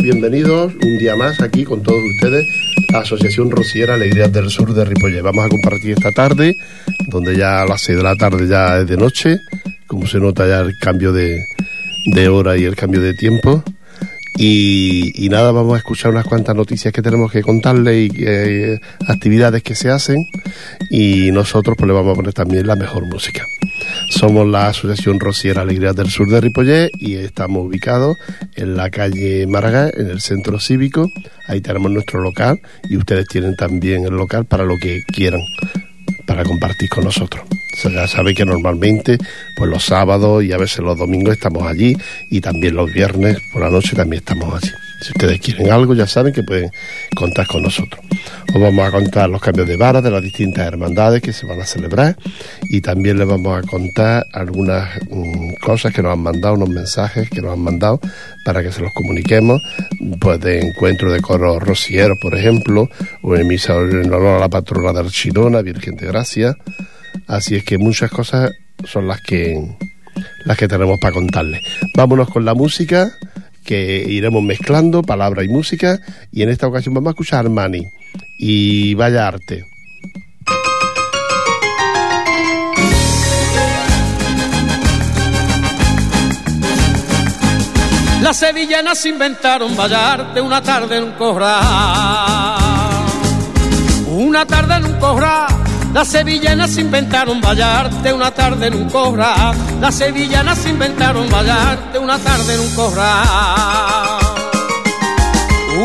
bienvenidos un día más aquí con todos ustedes, la Asociación Rociera Alegrías del Sur de Ripollet. Vamos a compartir esta tarde, donde ya a las 6 de la tarde ya es de noche, como se nota ya el cambio de, de hora y el cambio de tiempo. Y, nada, vamos a escuchar unas cuantas noticias que tenemos que contarle y eh, actividades que se hacen y nosotros pues le vamos a poner también la mejor música. Somos la Asociación Rociera Alegría del Sur de Ripollet y estamos ubicados en la calle Málaga, en el centro cívico. Ahí tenemos nuestro local y ustedes tienen también el local para lo que quieran, para compartir con nosotros ya sabe que normalmente, pues los sábados y a veces los domingos estamos allí y también los viernes por la noche también estamos allí. Si ustedes quieren algo, ya saben que pueden contar con nosotros. Os vamos a contar los cambios de vara de las distintas hermandades que se van a celebrar y también les vamos a contar algunas mm, cosas que nos han mandado, unos mensajes que nos han mandado para que se los comuniquemos, pues de encuentro de coros rocieros, por ejemplo, o en misa en honor a la patrona de Archidona, Virgen de Gracia Así es que muchas cosas son las que las que tenemos para contarles. Vámonos con la música que iremos mezclando palabra y música y en esta ocasión vamos a escuchar Armani y vaya arte. Las sevillanas inventaron arte una tarde en un corral. Una tarde en un corral las sevillanas inventaron vallarte una tarde en un corral. Las sevillanas inventaron vallarte una tarde en un corral.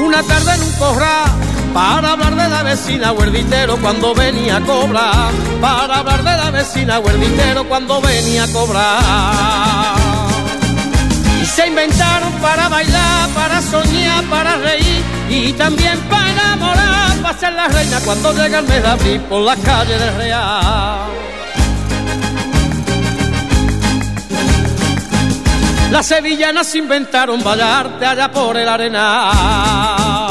Una tarde en un corral para hablar de la vecina huerditero cuando venía a cobrar. Para hablar de la vecina huerditero cuando venía a cobrar. Y se inventaron para bailar, para soñar, para reír y también para enamorar va a ser la reina cuando llega el mes de abril por la calle del Real. Las sevillanas inventaron bailarte allá por el arena.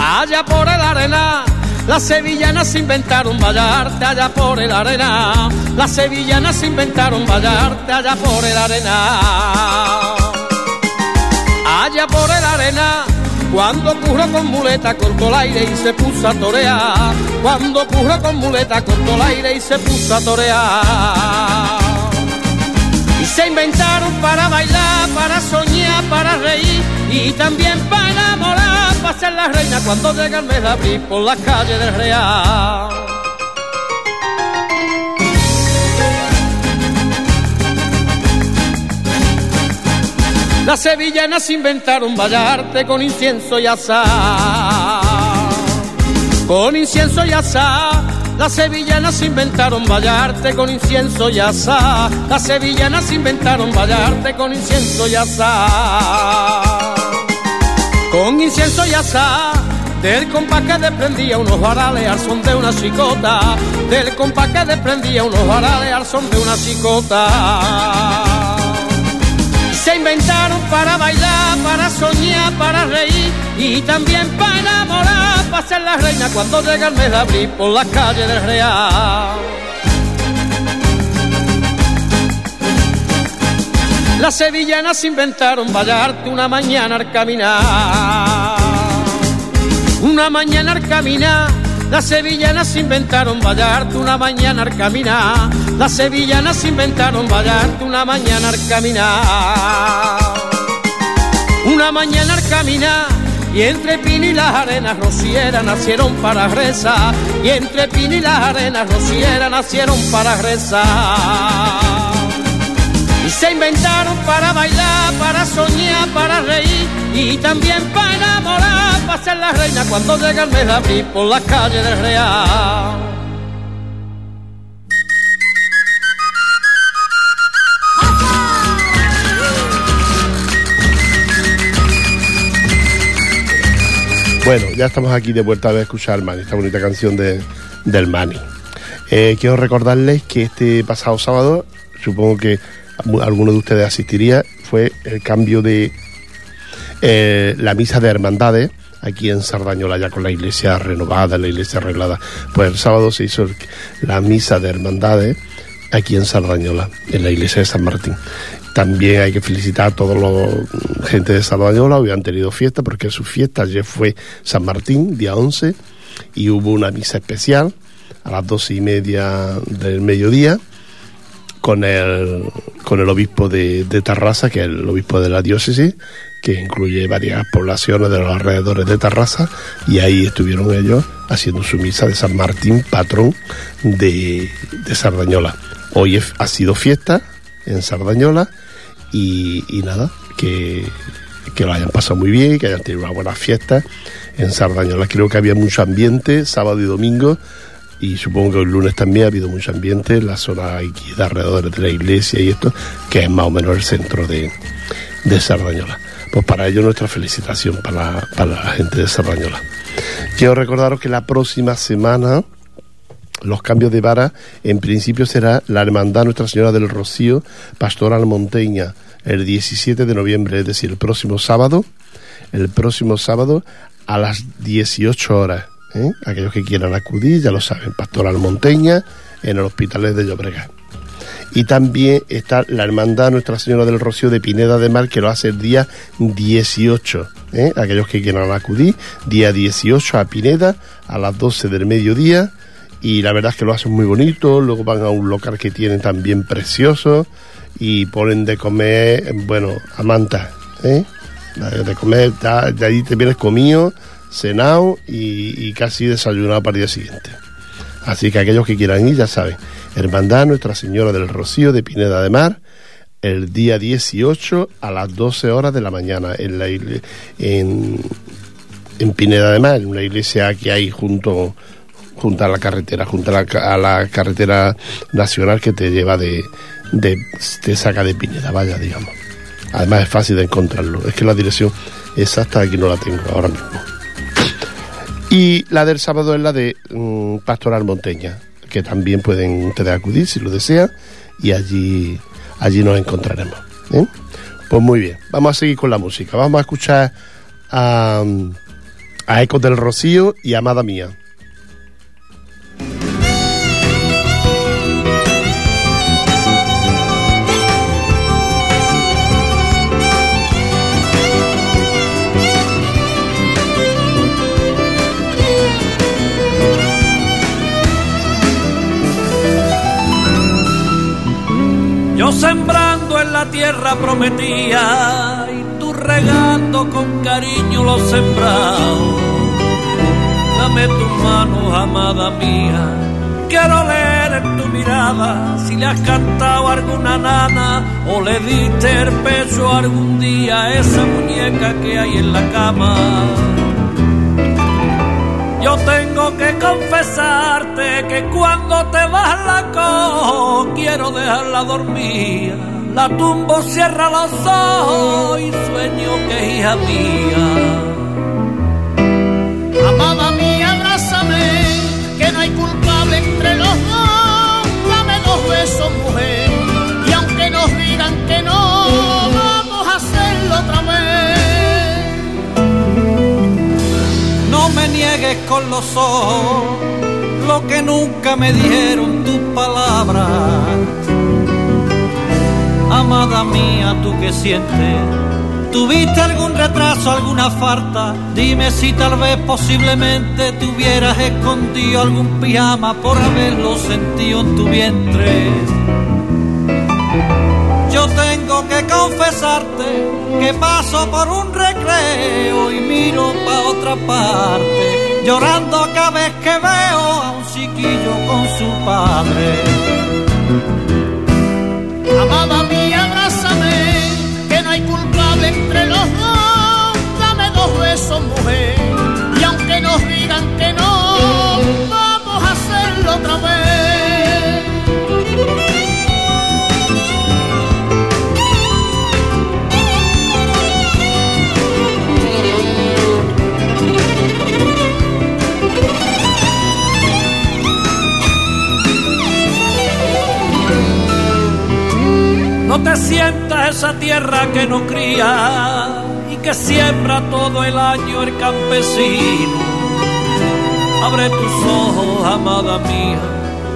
Allá por el arena. Las sevillanas inventaron bailarte allá por el arena. Las sevillanas inventaron bailarte allá por el arena. Allá por el arena cuando curro con muleta cortó el aire y se puso a torear. Cuando curro con muleta cortó el aire y se puso a torear. Y se inventaron para bailar, para soñar, para reír y también para enamorar, para ser la reina cuando llega el mes de abril por las calles del Real. Las sevillanas inventaron vallarte con incienso y azar. Con incienso y azar. Las sevillanas inventaron vallarte con incienso y azar. Las sevillanas inventaron vallarte con incienso y azar. Con incienso y azar. Del compás que desprendía unos varales al son de una chicota. Del compás que desprendía unos varales al son de una chicota para bailar, para soñar, para reír y también para enamorar, para ser la reina cuando llega el mes de abril por las calles del Real. Las sevillanas inventaron bailarte una mañana al caminar, una mañana al caminar las sevillanas inventaron bailarte una mañana al caminar. Las sevillanas inventaron bailarte una mañana al caminar. Una mañana al caminar. Y entre Pino y las arenas rocieras nacieron para rezar. Y entre Pino y las arenas rocieras nacieron para rezar. Y se inventaron para bailar, para soñar, para reír y también para enamorar, para ser la reina cuando llega el mes de abril por las calles del Real. Bueno, ya estamos aquí de vuelta a escuchar Mani, esta bonita canción de, del Mani. Eh, quiero recordarles que este pasado sábado, supongo que alguno de ustedes asistiría, fue el cambio de eh, la misa de hermandades aquí en Sardañola, ya con la iglesia renovada, la iglesia arreglada. Pues el sábado se hizo la misa de hermandades aquí en Sardañola, en la iglesia de San Martín. También hay que felicitar a todos los gente de Sardañola, hoy han tenido fiesta porque su fiesta ayer fue San Martín, día 11, y hubo una misa especial a las doce y media del mediodía con el, con el obispo de, Tarrasa, que es el obispo de la diócesis, que incluye varias poblaciones de los alrededores de Tarrasa, y ahí estuvieron ellos haciendo su misa de San Martín, patrón de Sardañola. Hoy ha sido fiesta en Sardañola y, nada, que, que lo hayan pasado muy bien, que hayan tenido una buena fiesta en Sardañola. Creo que había mucho ambiente sábado y domingo y supongo que el lunes también ha habido mucho ambiente en la zona aquí de alrededor de la iglesia y esto, que es más o menos el centro de, de Sardañola. Pues para ello nuestra felicitación para, para la gente de Sardañola. Quiero recordaros que la próxima semana los cambios de vara, en principio será la Hermandad Nuestra Señora del Rocío, Pastoral Monteña, el 17 de noviembre, es decir, el próximo sábado, el próximo sábado a las 18 horas. ¿eh? Aquellos que quieran acudir, ya lo saben, Pastoral Monteña, en el Hospital de Llobregat. Y también está la Hermandad Nuestra Señora del Rocío de Pineda de Mar, que lo hace el día 18. ¿eh? Aquellos que quieran acudir, día 18 a Pineda, a las 12 del mediodía y la verdad es que lo hacen muy bonito, luego van a un local que tienen también precioso y ponen de comer, bueno, a manta, ¿eh? De comer, de ahí te vienes comido, cenado y, casi desayunado para el día siguiente. Así que aquellos que quieran ir ya saben, Hermandad Nuestra Señora del Rocío de Pineda de Mar, el día 18 a las 12 horas de la mañana en la en Pineda de Mar, en una iglesia que hay junto junto a la carretera, junto a la, carretera nacional que te lleva de, de, te saca de Pineda, vaya, digamos. Además es fácil de encontrarlo, es que la dirección exacta aquí no la tengo ahora mismo. Y la del sábado es la de um, Pastoral Monteña, que también pueden ustedes acudir si lo desean, y allí, allí nos encontraremos. ¿eh? Pues muy bien, vamos a seguir con la música, vamos a escuchar a, a Ecos del Rocío y Amada Mía. Sembrando en la tierra prometía y tú regando con cariño lo sembrado. Dame tu mano, amada mía. Quiero leer en tu mirada si le has cantado alguna nana o le diste el peso algún día a esa muñeca que hay en la cama. Yo tengo que confesarte que cuando te vas la co quiero dejarla dormir. La tumbo, cierra los ojos y sueño que es hija mía. Amada mía, abrázame, que no hay culpable entre los dos. Dame dos besos, mujer, con los ojos lo que nunca me dieron tus palabras. Amada mía, tú que sientes, ¿tuviste algún retraso, alguna falta? Dime si tal vez posiblemente te hubieras escondido algún pijama por haberlo sentido en tu vientre. Yo tengo que confesarte que paso por un recreo y miro pa' otra parte, llorando cada vez que veo a un chiquillo con su padre. Amada mía, abrázame, que no hay culpable entre los dos. Dame dos besos, mujer, y aunque nos digan que no, vamos a hacerlo otra vez. No te sientas esa tierra que no cría y que siembra todo el año el campesino. Abre tus ojos, amada mía,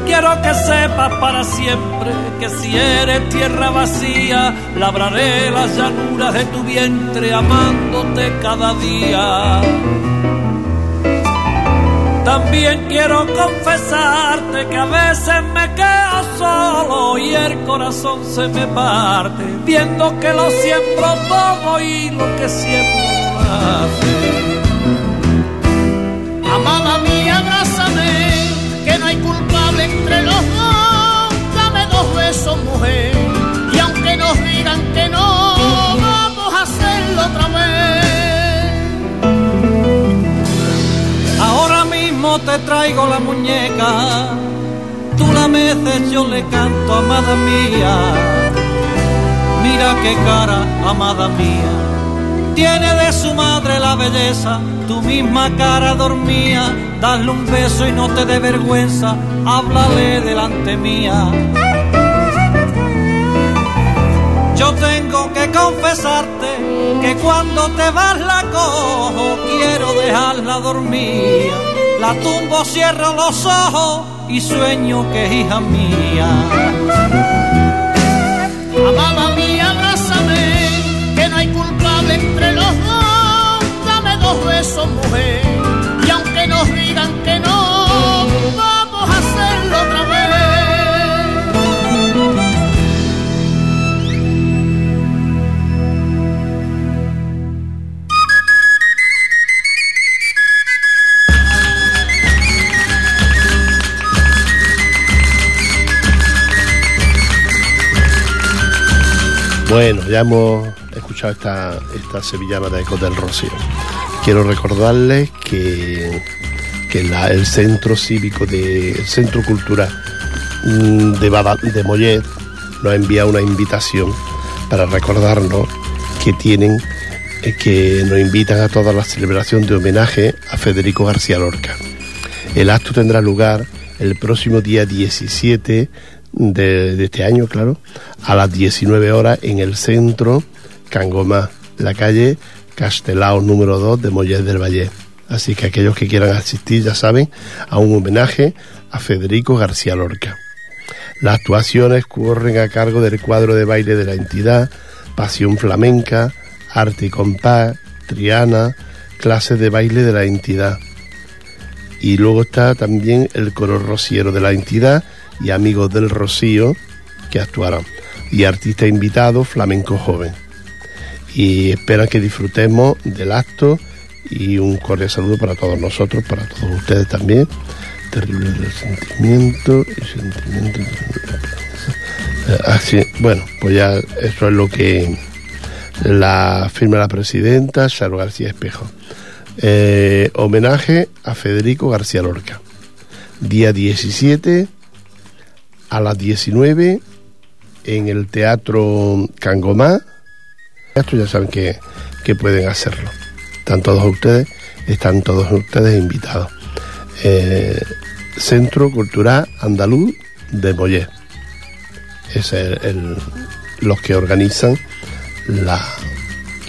quiero que sepas para siempre que si eres tierra vacía, labraré las llanuras de tu vientre amándote cada día. También quiero confesarte que a veces me quedo solo y el corazón se me parte, viendo que lo siembro todo y lo que siembro hace. Te traigo la muñeca, tú la meces, yo le canto, amada mía. Mira qué cara, amada mía tiene de su madre la belleza, tu misma cara dormía, dale un beso y no te dé vergüenza, háblale delante mía. Yo tengo que confesarte que cuando te vas la cojo, quiero dejarla dormir. La tumbo, cierro los ojos y sueño que es hija mía. Amada mía, abrázame, que no hay culpable entre los dos. Dame dos besos, mujer, Bueno, ya hemos escuchado esta, esta sevillana de Ecos del Rocío. Quiero recordarles que, que el centro cívico, de, el centro cultural mm, de, Bada- de Mollet nos ha enviado una invitación para recordarnos que tienen, eh, que nos invitan a toda la celebración de homenaje a Federico García Lorca. El acto tendrá lugar el próximo día 17 de, este año, claro, a las 19 horas en el centro Cangomá, la calle Castelao número 2 de Mollet del Valle. Así que aquellos que quieran asistir ya saben a un homenaje a Federico García Lorca. Las actuaciones corren a cargo del cuadro de baile de la entidad, Pasión Flamenca, Arte y Compás, Triana, clases de baile de la entidad. Y luego está también el coro rociero de la entidad y amigos del Rocío que actuarán. Y artista invitado, flamenco joven. Y esperan que disfrutemos del acto y un cordial saludo para todos nosotros, para todos ustedes también. Terrible resentimiento sentimiento. Así, bueno, pues ya eso es lo que la firma la presidenta Charo García Espejo. Eh, homenaje a Federico García Lorca. Día 17 a las 19 en el Teatro Cangomá. Esto ya saben que, que pueden hacerlo. Están todos ustedes, están todos ustedes invitados. Eh, Centro Cultural Andaluz de Mollet. Es el- el- los que organizan la,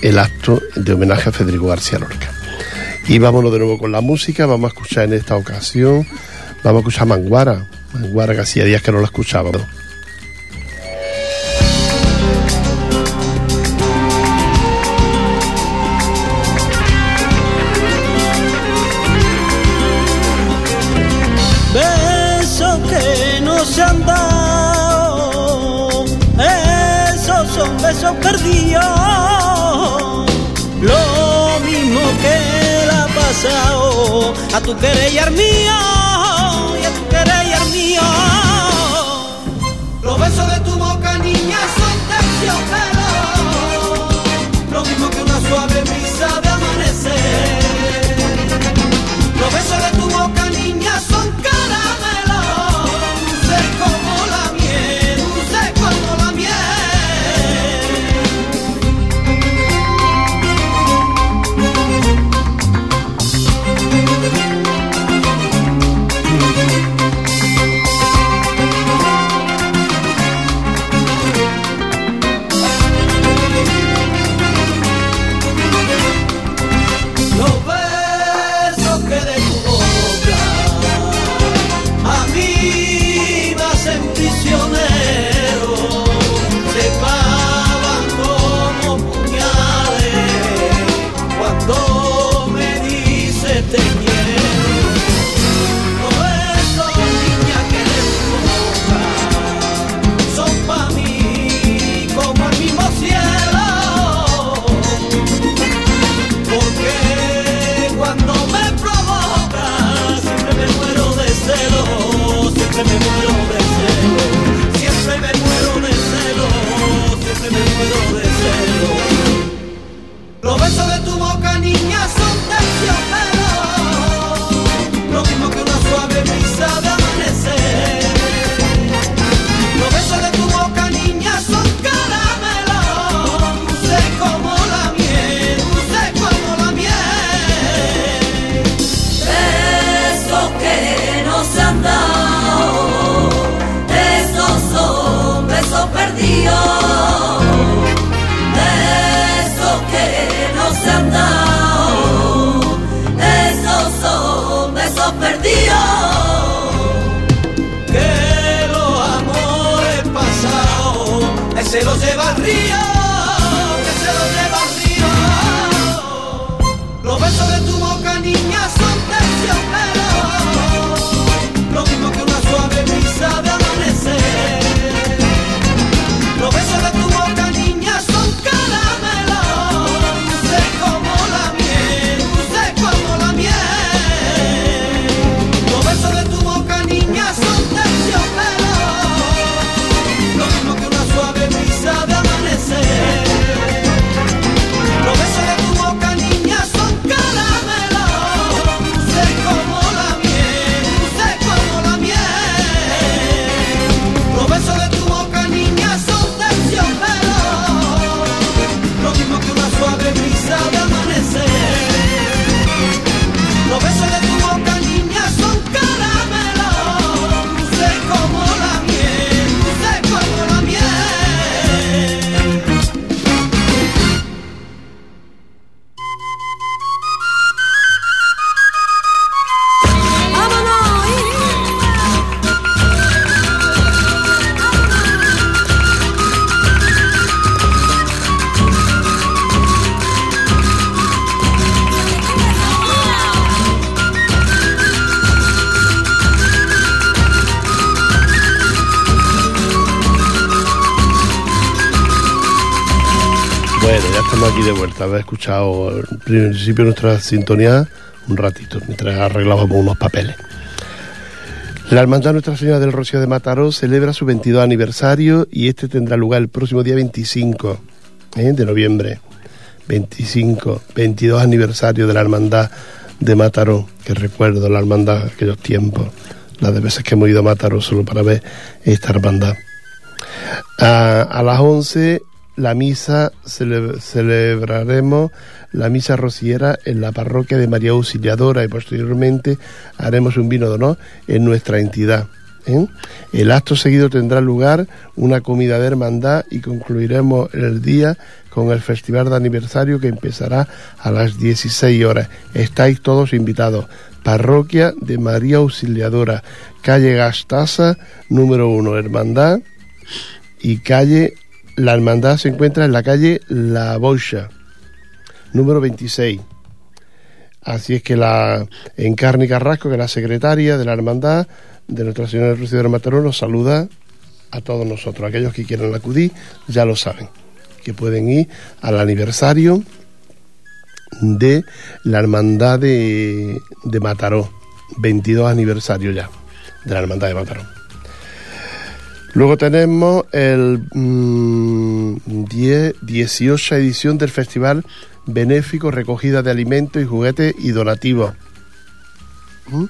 el acto de homenaje a Federico García Lorca. Y vámonos de nuevo con la música. Vamos a escuchar en esta ocasión, vamos a escuchar Manguara. Que hacía días que no la escuchábamos. Besos que no se han dado, esos son besos perdidos. Lo mismo que le ha pasado a tu al mío, besos de tu boca, niña, son terciopelo, de vuelta, haber escuchado al principio nuestra sintonía un ratito, mientras arreglábamos unos papeles. La Hermandad Nuestra Señora del Rocío de Mataró celebra su 22 aniversario y este tendrá lugar el próximo día 25 ¿eh? de noviembre. 25, 22 aniversario de la Hermandad de Mataró, que recuerdo la hermandad de aquellos tiempos, las de veces que hemos ido a Mataró solo para ver esta hermandad. A, a las 11 la misa, celebraremos la misa rociera en la parroquia de María Auxiliadora y posteriormente haremos un vino de honor en nuestra entidad. ¿eh? El acto seguido tendrá lugar una comida de hermandad y concluiremos el día con el festival de aniversario que empezará a las 16 horas. Estáis todos invitados. Parroquia de María Auxiliadora, calle Gastaza, número 1, Hermandad, y calle la hermandad se encuentra en la calle La Bocha, número 26. Así es que la Encarni Carrasco, que es la secretaria de la hermandad de Nuestra Señora del Rocío de Mataró, nos saluda a todos nosotros. Aquellos que quieran acudir ya lo saben, que pueden ir al aniversario de la hermandad de, de Mataró, 22 aniversario ya de la hermandad de Mataró. Luego tenemos el 10, mm, 18 edición del Festival Benéfico Recogida de Alimentos y Juguetes y Donativos. ¿Mm?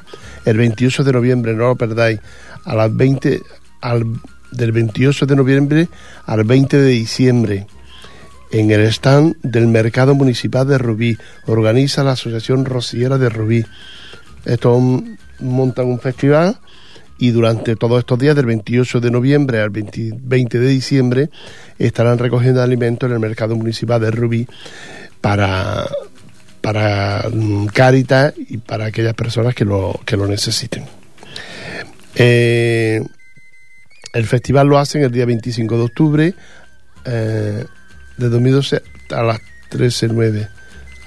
El 28 de noviembre, no lo perdáis, a las 20, al, del 28 de noviembre al 20 de diciembre, en el stand del Mercado Municipal de Rubí. Organiza la Asociación Rociera de Rubí. Esto montan un festival y durante todos estos días, del 28 de noviembre al 20, de diciembre, estarán recogiendo alimentos en el mercado municipal de Rubí para, para mm, Cáritas y para aquellas personas que lo, que lo necesiten. Eh, el festival lo hacen el día 25 de octubre eh, de 2012 a las 13.09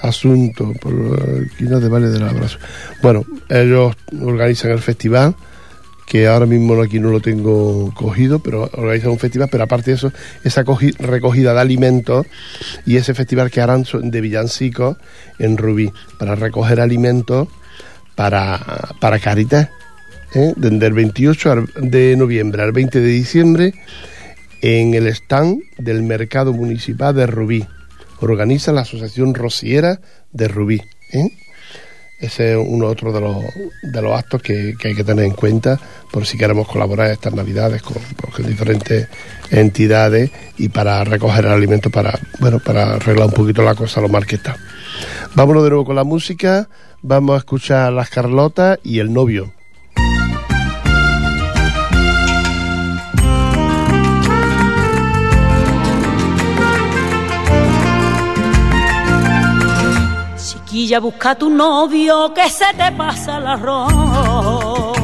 asunto por no de Valle del Abrazo. Bueno, ellos organizan el festival que ahora mismo aquí no lo tengo cogido, pero organiza un festival, pero aparte de eso, esa recogida de alimentos y ese festival que harán de villancicos en Rubí, para recoger alimentos para, para Caritas, ¿eh? desde el 28 de noviembre al 20 de diciembre, en el stand del Mercado Municipal de Rubí. Organiza la Asociación Rociera de Rubí. ¿eh? Ese es uno otro de los, de los actos que, hay que tener en cuenta por si queremos colaborar estas navidades con, diferentes entidades y para recoger alimentos para, bueno, para arreglar un poquito la cosa lo mal que está. Vámonos de nuevo con la música, vamos a escuchar Las Carlotas y El Novio. Chiquilla, busca tu novio que se te pasa el arroz.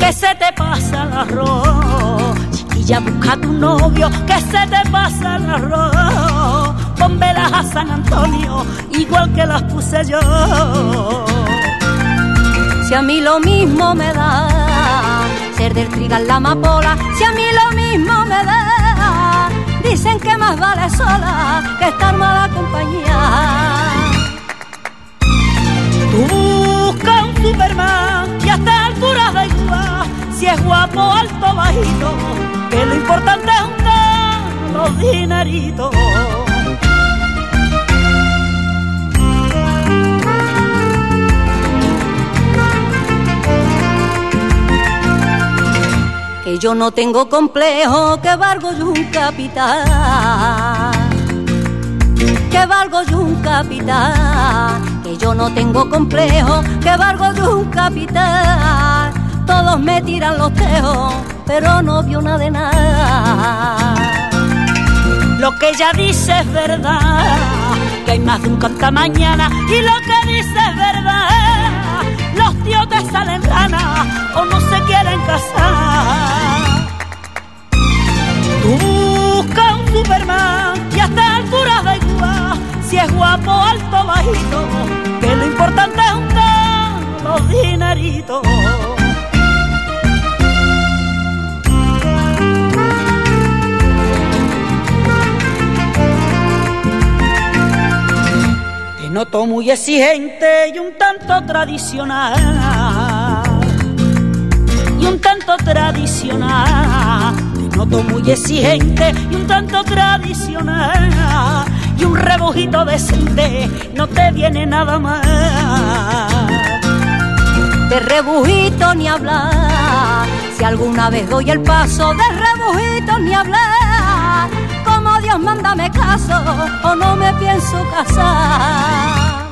Que se te pasa el arroz. chiquilla, busca tu novio que se te pasa el arroz. Con velas a San Antonio, igual que las puse yo. Si a mí lo mismo me da ser del trigal la amapola, si a mí lo mismo me da, dicen que más vale sola que estar mala compañía. Tú busca un Superman y hasta alturas da igual, si es guapo, alto, bajito, que lo importante es un los dineritos. que yo no tengo complejo, que valgo yo un capital. Que valgo yo un capital, que yo no tengo complejo, que valgo yo un capital. Todos me tiran los tejos, pero no vio nada de nada. Lo que ella dice es verdad, que hay más de un canta mañana, y lo que dice es verdad los tíos te salen ranas o no se quieren casar. Tú busca un Superman y hasta altura da igual si es guapo, alto, bajito, que lo importante es un los dineritos. noto muy exigente y un tanto tradicional. Y un tanto tradicional. Te noto muy exigente y un tanto tradicional. Y un rebujito decente no te viene nada mal. De rebujito ni hablar. Si alguna vez doy el paso, de rebujito ni hablar Dios, mándame caso o no me pienso casar.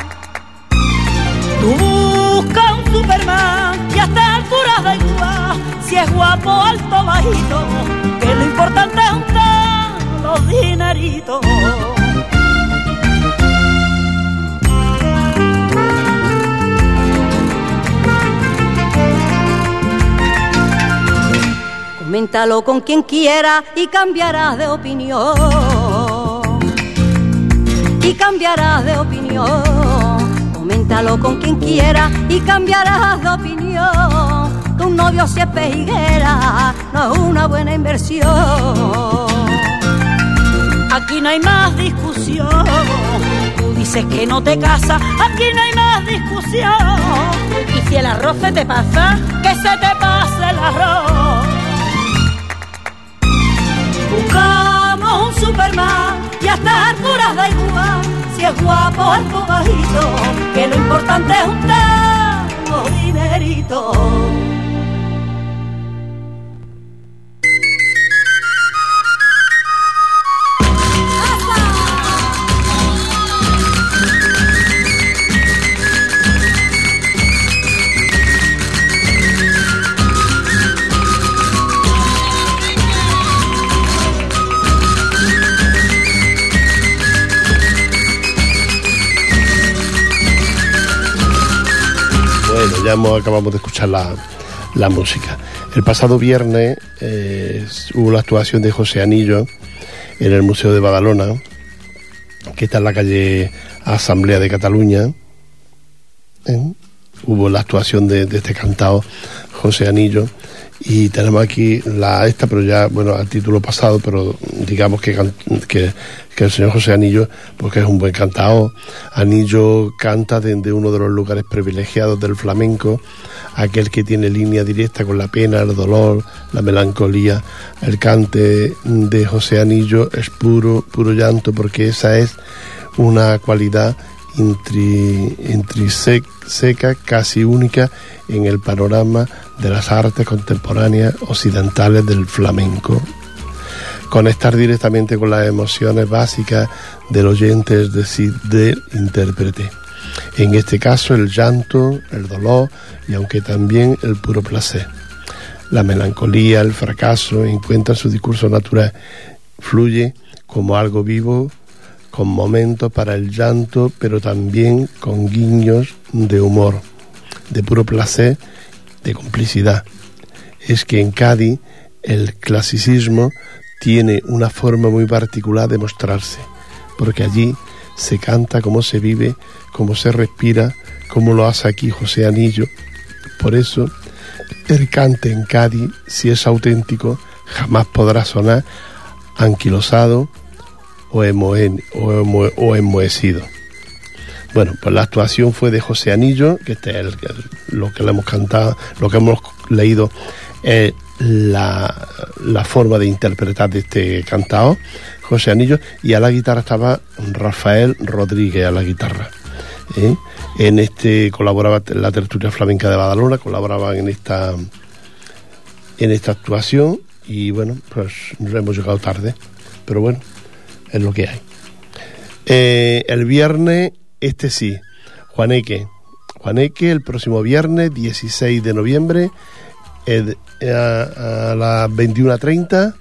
Tú busca un Superman y hasta altura da igual si es guapo, alto, bajito, que lo importante es un los dineritos. Coméntalo con quien quiera y cambiarás de opinión. Y cambiarás de opinión. Coméntalo con quien quiera y cambiarás de opinión. Que un novio si es pejiguera no es una buena inversión. Aquí no hay más discusión. Tú dices que no te casas, aquí no hay más discusión. Y si el arroz se te pasa, que se te pase el arroz. Superman y hasta alturas da igual si es guapo o algo bajito, que lo importante es un tango dinerito. Ya acabamos de escuchar la, música. El pasado viernes eh, hubo la actuación de José Anillo en el Museo de Badalona, que está en la calle Asamblea de Cataluña. ¿eh? Hubo la actuación de, este cantado José Anillo y tenemos aquí la esta, pero ya, bueno, a título pasado, pero digamos que, que, el señor José Anillo, porque es un buen cantado. Anillo canta desde uno de los lugares privilegiados del flamenco, aquel que tiene línea directa con la pena, el dolor, la melancolía. El cante de José Anillo es puro, puro llanto, porque esa es una cualidad intríseca, casi única en el panorama de las artes contemporáneas occidentales del flamenco. Conectar directamente con las emociones básicas del oyente, es decir, del intérprete. En este caso el llanto, el dolor y aunque también el puro placer. La melancolía, el fracaso encuentra su discurso natural, fluye como algo vivo, con momentos para el llanto, pero también con guiños de humor, de puro placer de complicidad. Es que en Cádiz el clasicismo tiene una forma muy particular de mostrarse, porque allí se canta cómo se vive, cómo se respira, como lo hace aquí José Anillo. Por eso, el cante en Cádiz, si es auténtico, jamás podrá sonar anquilosado o, o, enmohecido. Bueno, pues la actuación fue de José Anillo, que este es lo que le hemos cantado, lo que hemos leído es la, la forma de interpretar de este cantado, José Anillo, y a la guitarra estaba Rafael Rodríguez a la guitarra. ¿eh? En este colaboraba la tertulia flamenca de Badalona, colaboraban en esta en esta actuación y bueno, pues hemos llegado tarde, pero bueno, es lo que hay. Eh, el viernes, este sí, Juaneque. Juaneque, el próximo viernes, 16 de noviembre, a, las 21.30,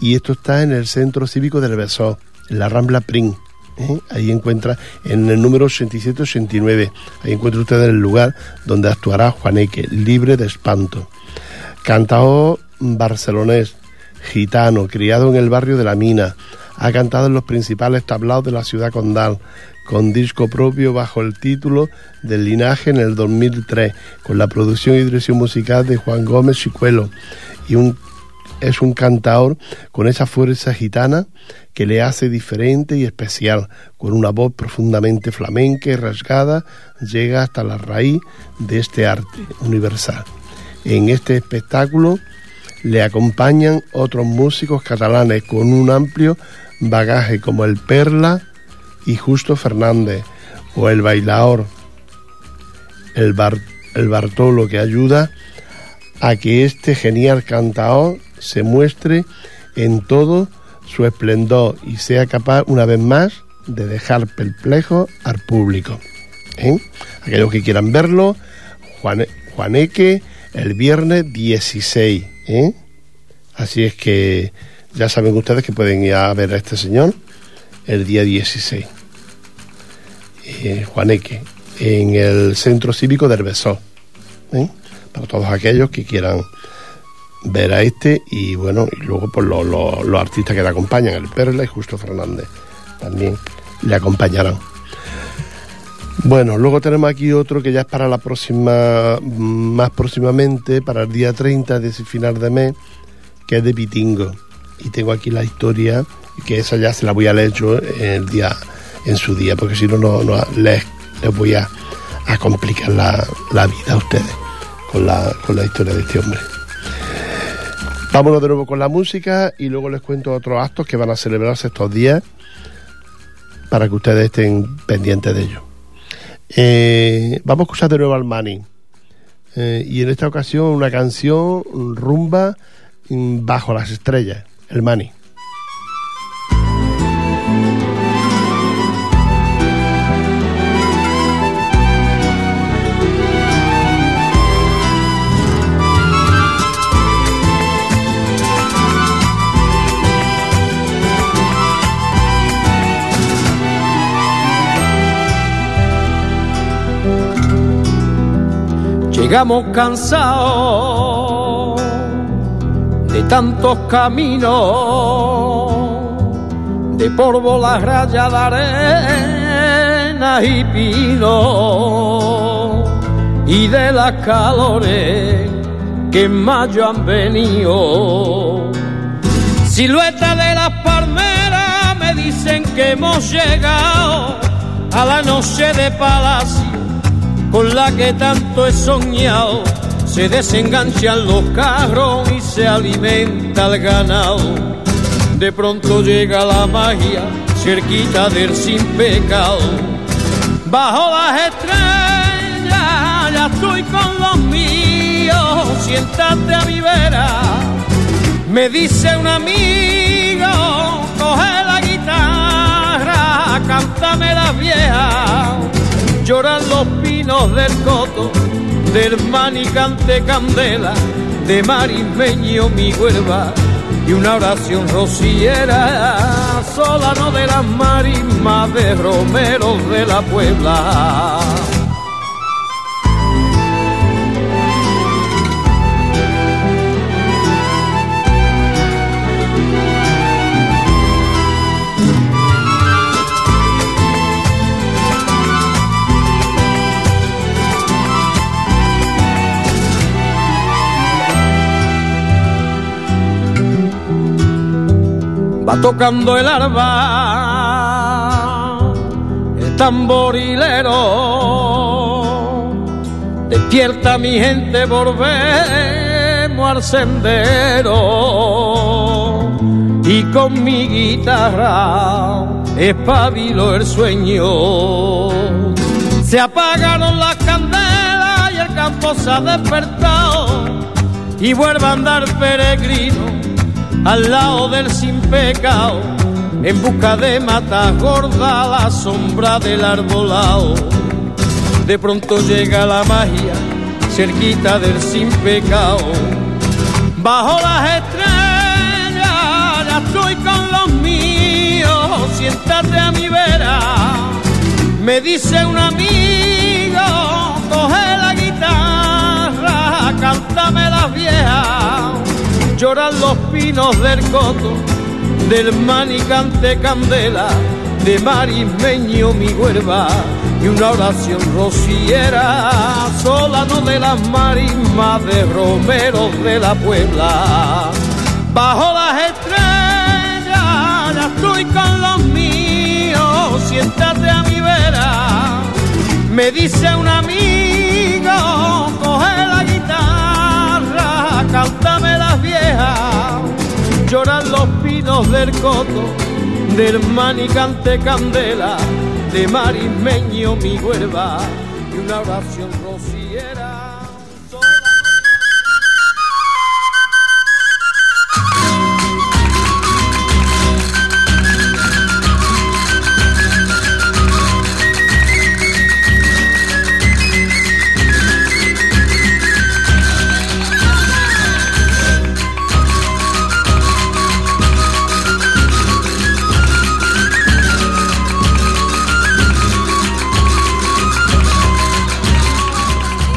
y esto está en el Centro Cívico del Besó, en la Rambla Prin. ¿eh? Ahí encuentra, en el número 8789, ahí encuentra usted el lugar donde actuará Juaneque, libre de espanto. Cantao barcelonés, gitano, criado en el barrio de La Mina, ha cantado en los principales tablaos de la ciudad condal, con disco propio bajo el título del linaje en el 2003, con la producción y dirección musical de Juan Gómez Chicuelo, y un es un cantador con esa fuerza gitana que le hace diferente y especial, con una voz profundamente flamenca y rasgada, llega hasta la raíz de este arte universal. En este espectáculo le acompañan otros músicos catalanes con un amplio bagaje como el Perla y Justo Fernández o el Bailaor, el, el Bartolo que ayuda a que este genial cantador se muestre en todo su esplendor y sea capaz una vez más de dejar perplejo al público. ¿eh? Aquellos que quieran verlo, Juaneque el viernes 16. ¿eh? Así es que ya saben ustedes que pueden ir a ver a este señor el día 16. Eh, Juaneque, en el Centro Cívico del Besó. ¿eh? Para todos aquellos que quieran ver a este y bueno, y luego pues, los artistas que le acompañan, el Perla y Justo Fernández, también le acompañarán. Bueno, luego tenemos aquí otro que ya es para la próxima, más próximamente, para el día 30 de ese final de mes, que es de Pitingo. Y tengo aquí la historia, que esa ya se la voy a leer yo en, el día, en su día, porque si no, no, les, voy a, complicar la, vida a ustedes con la, con la historia de este hombre. Vámonos de nuevo con la música y luego les cuento otros actos que van a celebrarse estos días para que ustedes estén pendientes de ellos. Eh, vamos a escuchar de nuevo al Mani. Eh, y en esta ocasión una canción rumba mm, bajo las estrellas, el Mani. Llegamos cansados de tantos caminos, de polvo, la raya de arena y pino, y de las calores que en mayo han venido. Silueta de las palmeras me dicen que hemos llegado a la noche de palacio con la que tanto he soñado. Se desenganchan los carros y se alimenta el ganado. De pronto llega la magia cerquita del sin pecado. Bajo las estrellas ya estoy con los míos. Siéntate a mi vera. Me dice un amigo, coge la guitarra, cántame la vieja lloran los pinos del coto, del manicante candela, de marismeño mi huelva y una oración rociera, solano de las marismas de romeros de la Puebla. Tocando el arba, el tamborilero, despierta mi gente, volvemos al sendero. Y con mi guitarra espabilo el sueño. Se apagaron las candelas y el campo se ha despertado. Y vuelve a andar peregrino al lado del sin pecado, en busca de matas gorda la sombra del arbolao. De pronto llega la magia, cerquita del sin pecado. Bajo las estrellas ya estoy con los míos, siéntate a mi vera. Me dice un amigo, coge la guitarra, cántame las viejas lloran los pinos del coto, del manicante candela, de marismeño mi huerva y una oración rociera, sola no de las marismas de romeros de la Puebla. Bajo las estrellas ya estoy con los míos, siéntate a mi vera, me dice un amigo, coge la guitarra, cántame lloran los pinos del coto, del manicante candela, de marismeño mi huerva y una oración rociera.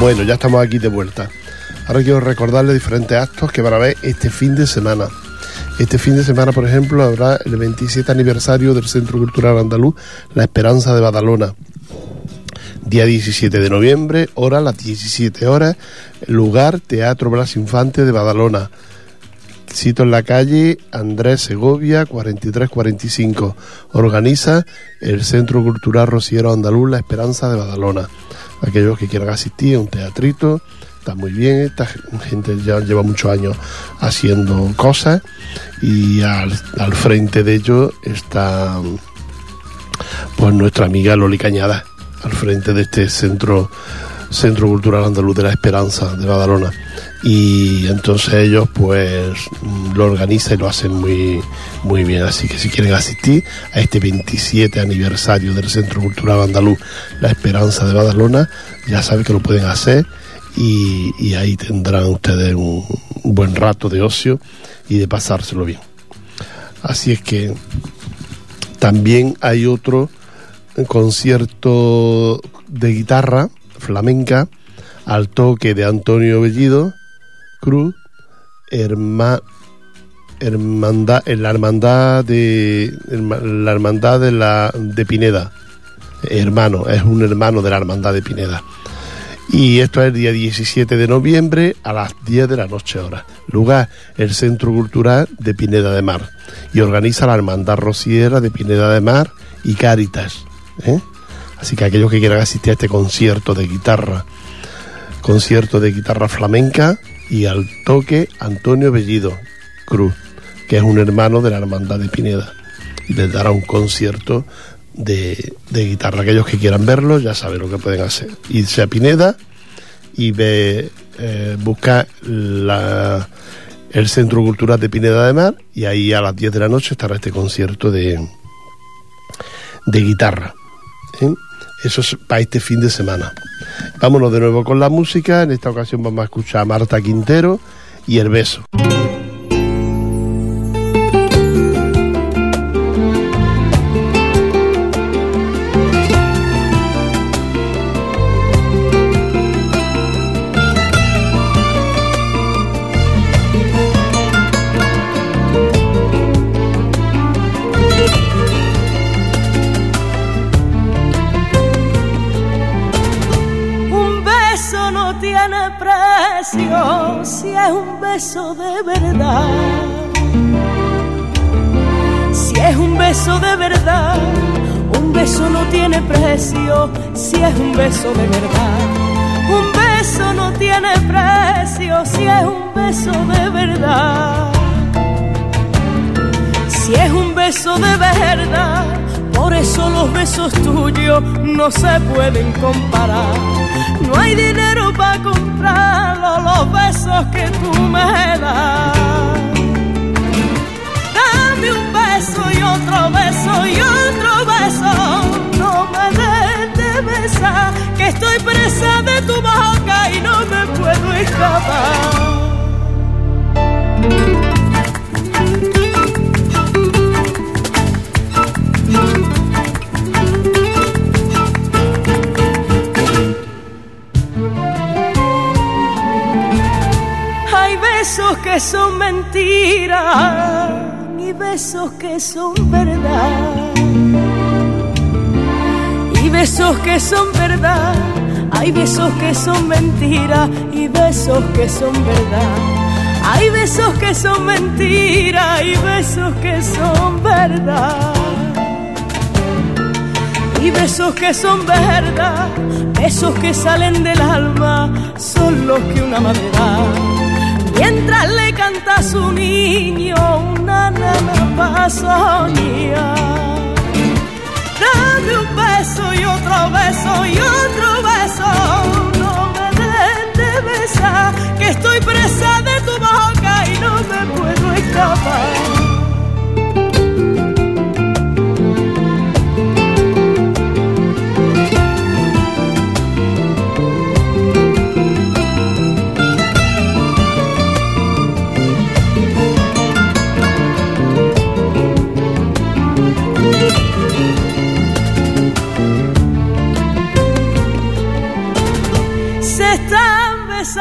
Bueno, ya estamos aquí de vuelta. Ahora quiero recordarles diferentes actos que van a ver este fin de semana. Este fin de semana, por ejemplo, habrá el 27 aniversario del Centro Cultural Andaluz La Esperanza de Badalona. Día 17 de noviembre, hora las 17 horas, lugar Teatro Blas Infante de Badalona. Cito en la calle Andrés Segovia 4345. Organiza el Centro Cultural Rociero Andaluz La Esperanza de Badalona aquellos que quieran asistir a un teatrito, está muy bien, esta gente ya lleva muchos años haciendo cosas y al, frente de ello está pues nuestra amiga Loli Cañada, al frente de este centro Centro Cultural Andaluz de la Esperanza de Badalona. Y entonces ellos pues lo organizan y lo hacen muy, muy bien. Así que si quieren asistir a este 27 aniversario del Centro Cultural Andaluz La Esperanza de Badalona, ya saben que lo pueden hacer y, ahí tendrán ustedes un, un buen rato de ocio y de pasárselo bien. Así es que también hay otro concierto de guitarra flamenca al toque de Antonio Bellido Cruz, hermandad, en la hermandad de la hermandad de la de Pineda, hermano, es un hermano de la hermandad de Pineda. Y esto es el día 17 de noviembre a las 10 de la noche hora. Lugar, el Centro Cultural de Pineda de Mar. Y organiza la Hermandad Rociera de Pineda de Mar y Cáritas. ¿eh? Así que aquellos que quieran asistir a este concierto de guitarra, concierto de guitarra flamenca y al toque Antonio Bellido Cruz, que es un hermano de la Hermandad de Pineda. Les dará un concierto de, guitarra. Aquellos que quieran verlo ya saben lo que pueden hacer. Irse a Pineda y ve, eh, buscar la, el Centro Cultural de Pineda de Mar y ahí a las 10 de la noche estará este concierto de, de guitarra. ¿eh? Eso es para este fin de semana. Vámonos de nuevo con la música. En esta ocasión vamos a escuchar a Marta Quintero y El Beso. De verdad. Un beso no tiene precio, si es un beso de verdad. Si es un beso de verdad, por eso los besos tuyos no se pueden comparar. No hay dinero para comprarlo, los besos que tú me das. Dame un beso y otro beso y otro beso. Que estoy presa de tu boca y no me puedo escapar. Hay besos que son mentiras y besos que son verdad. Besos que son verdad, hay besos que son mentiras y besos que son verdad. Hay besos que son mentiras y besos que son verdad. Y besos que son verdad, besos que salen del alma, son los que una madre da. Mientras le canta a su niño una nana soñar. Dame un beso y otro beso y otro beso. No me dejes de besar, que estoy presa de tu boca y no me puedo escapar.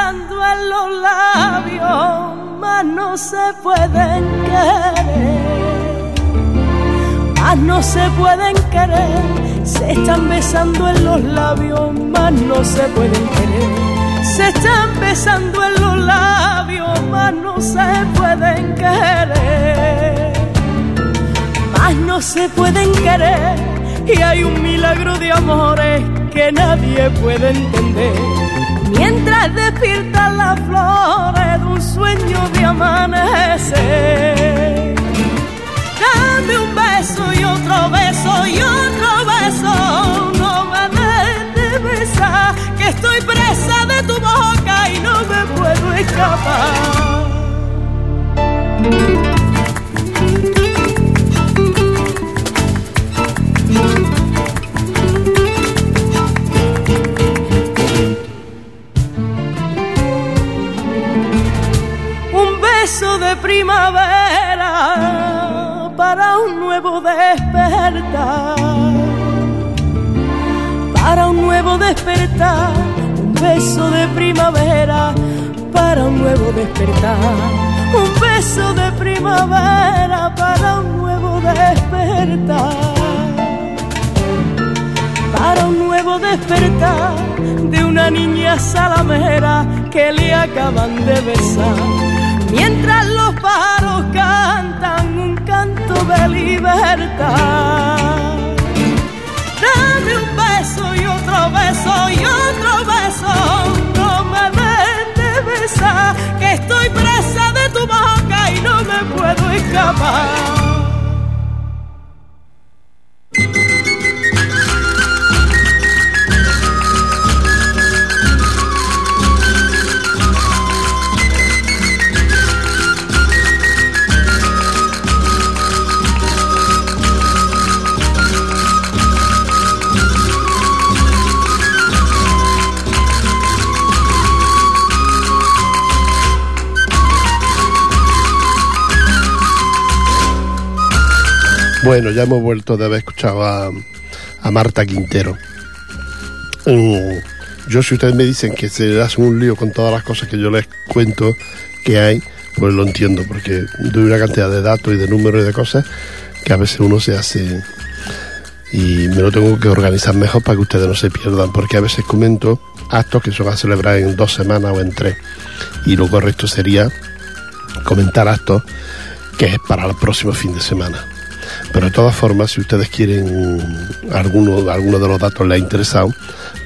Besando en los labios, mas no se pueden querer, mas no se pueden querer, se están besando en los labios, mas no se pueden querer, se están besando en los labios, mas no se pueden querer, mas no se pueden querer, y hay un milagro de amores que nadie puede entender mientras despiertan las flores de un sueño de amanecer. Dame un beso y otro beso y otro beso, no me dejes de besar, que estoy presa de tu boca y no me puedo escapar. Primavera para un nuevo despertar, para un nuevo despertar, un beso de primavera para un nuevo despertar, un beso de primavera para un nuevo despertar. Para un nuevo despertar de una niña salamera que le acaban de besar. Mientras los pájaros cantan un canto de libertad. Dame un beso y otro beso y otro beso. No me dejes de besar, que estoy presa de tu boca y no me puedo escapar. Bueno, ya hemos vuelto de haber escuchado a, Marta Quintero. Mm, yo, si ustedes me dicen que se hacen un lío con todas las cosas que yo les cuento que hay, pues lo entiendo, porque doy una cantidad de datos y de números y de cosas que a veces uno se hace y me lo tengo que organizar mejor para que ustedes no se pierdan, porque a veces comento actos que se van a celebrar en dos semanas o en tres, y lo correcto sería comentar actos que es para el próximo fin de semana. Pero de todas formas, si ustedes quieren alguno, alguno de los datos les ha interesado,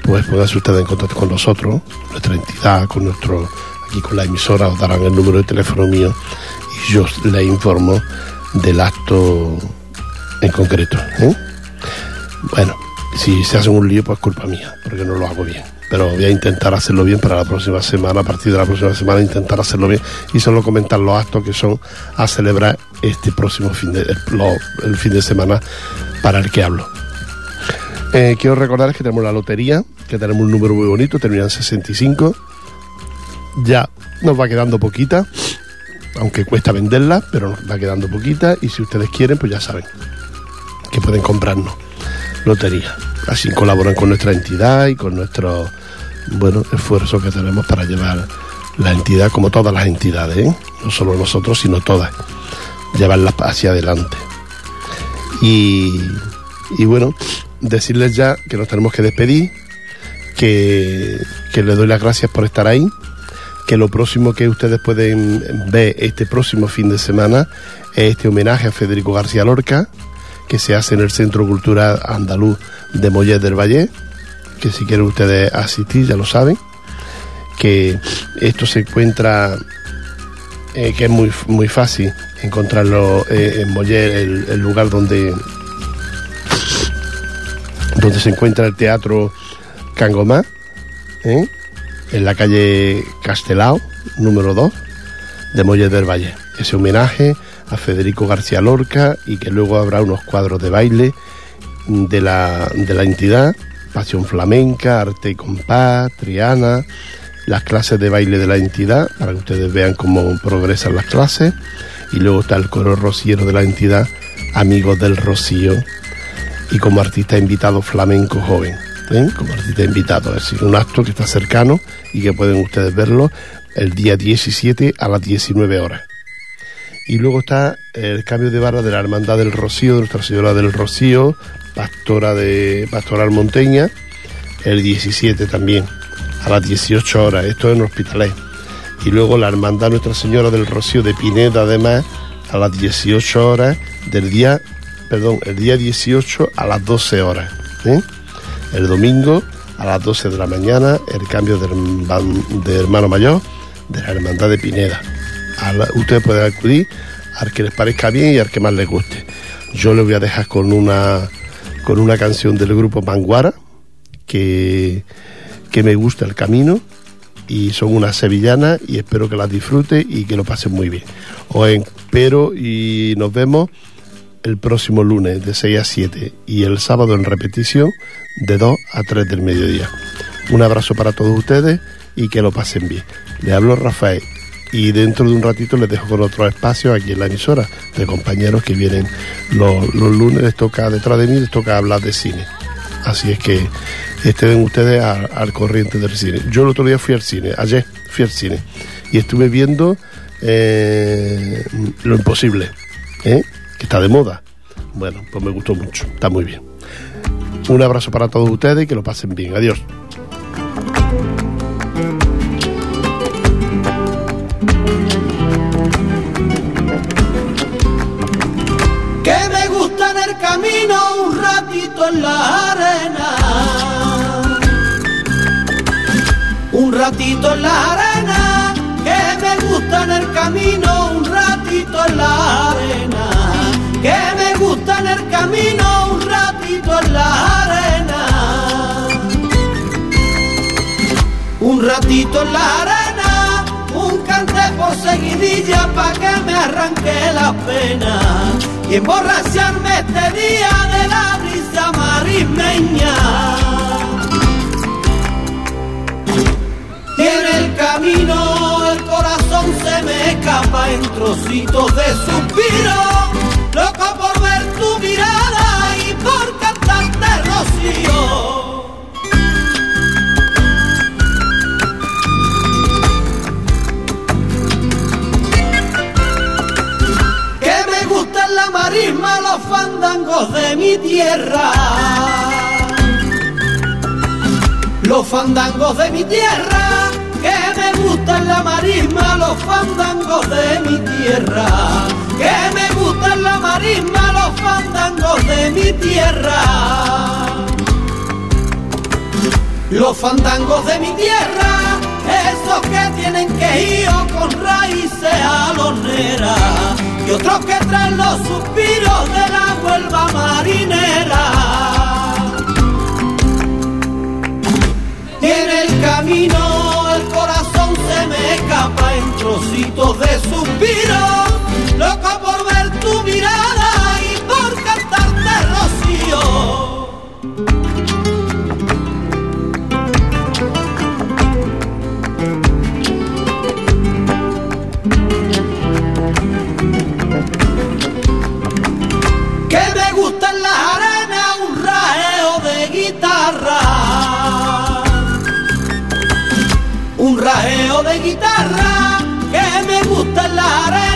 pues pónganse ustedes en contacto con nosotros, nuestra entidad, con nuestro, aquí con la emisora, os darán el número de teléfono mío y yo les informo del acto en concreto. ¿eh? Bueno, si se hace un lío, pues culpa mía, porque no lo hago bien. Pero voy a intentar hacerlo bien para la próxima semana, a partir de la próxima semana, intentar hacerlo bien y solo comentar los actos que son a celebrar este próximo fin de, el, fin de semana para el que hablo. Eh, quiero recordarles que tenemos la lotería, que tenemos un número muy bonito, termina en 65. Ya nos va quedando poquita, aunque cuesta venderla, pero nos va quedando poquita. Y si ustedes quieren, pues ya saben que pueden comprarnos lotería. Así colaboran con nuestra entidad y con nuestro bueno esfuerzo que tenemos para llevar la entidad como todas las entidades, ¿eh? no solo nosotros, sino todas, llevarlas hacia adelante. Y, y bueno, decirles ya que nos tenemos que despedir, que, que les doy las gracias por estar ahí, que lo próximo que ustedes pueden ver este próximo fin de semana es este homenaje a Federico García Lorca, que se hace en el Centro Cultural Andaluz de Mollet del Valle, que si quieren ustedes asistir ya lo saben, que esto se encuentra, eh, que es muy, muy fácil encontrarlo eh, en Mollet, el, lugar donde, donde se encuentra el Teatro Cangomá, ¿eh? en la calle Castelao, número 2, de Mollet del Valle. Ese homenaje a Federico García Lorca y que luego habrá unos cuadros de baile de la, de la entidad, pasión flamenca, arte y compás, triana, las clases de baile de la entidad, para que ustedes vean cómo progresan las clases, y luego está el coro rociero de la entidad, Amigos del Rocío, y como artista invitado flamenco joven, ¿eh? como artista invitado, es decir, un acto que está cercano y que pueden ustedes verlo el día 17 a las 19 horas. Y luego está el cambio de barra de la Hermandad del Rocío, de Nuestra Señora del Rocío, pastora de Pastoral Monteña, el 17 también, a las 18 horas, esto en Hospitalet. Y luego la Hermandad Nuestra Señora del Rocío de Pineda, además, a las 18 horas del día, perdón, el día 18 a las 12 horas. ¿eh? El domingo a las 12 de la mañana, el cambio de, de hermano mayor de la Hermandad de Pineda ustedes pueden acudir al que les parezca bien y al que más les guste. Yo les voy a dejar con una, con una canción del grupo Manguara, que, que me gusta el camino y son unas sevillanas y espero que las disfruten y que lo pasen muy bien. Os espero y nos vemos el próximo lunes de 6 a 7 y el sábado en repetición de 2 a 3 del mediodía. Un abrazo para todos ustedes y que lo pasen bien. Le hablo Rafael y dentro de un ratito les dejo con otro espacio aquí en la emisora de compañeros que vienen los, lunes, les toca detrás de mí, les toca hablar de cine. Así es que estén ustedes al, corriente del cine. Yo el otro día fui al cine, ayer fui al cine y estuve viendo eh, Lo Imposible, ¿eh? que está de moda. Bueno, pues me gustó mucho, está muy bien. Un abrazo para todos ustedes y que lo pasen bien. Adiós. Un ratito en la arena, que me gusta en el camino, un ratito en la arena. Que me gusta en el camino, un ratito en la arena. Un ratito en la arena, un cante por seguidilla pa' que me arranque la pena y emborracharme este día de la brisa marismeña. Y en el camino el corazón se me escapa en trocitos de suspiro, loco por ver tu mirada y por cantarte rocío. Los fandangos de mi tierra, que me gustan la marisma, los fandangos de mi tierra. que me gustan la marisma, los fandangos de mi tierra. Los fandangos de mi tierra, esos que tienen que ir con raíces alonera y otros que traen los suspiros de la Huelva marinera. Y en el camino el corazón se me escapa en trocitos de suspiros loco por ver tu mirada De guitarra que me gusta el área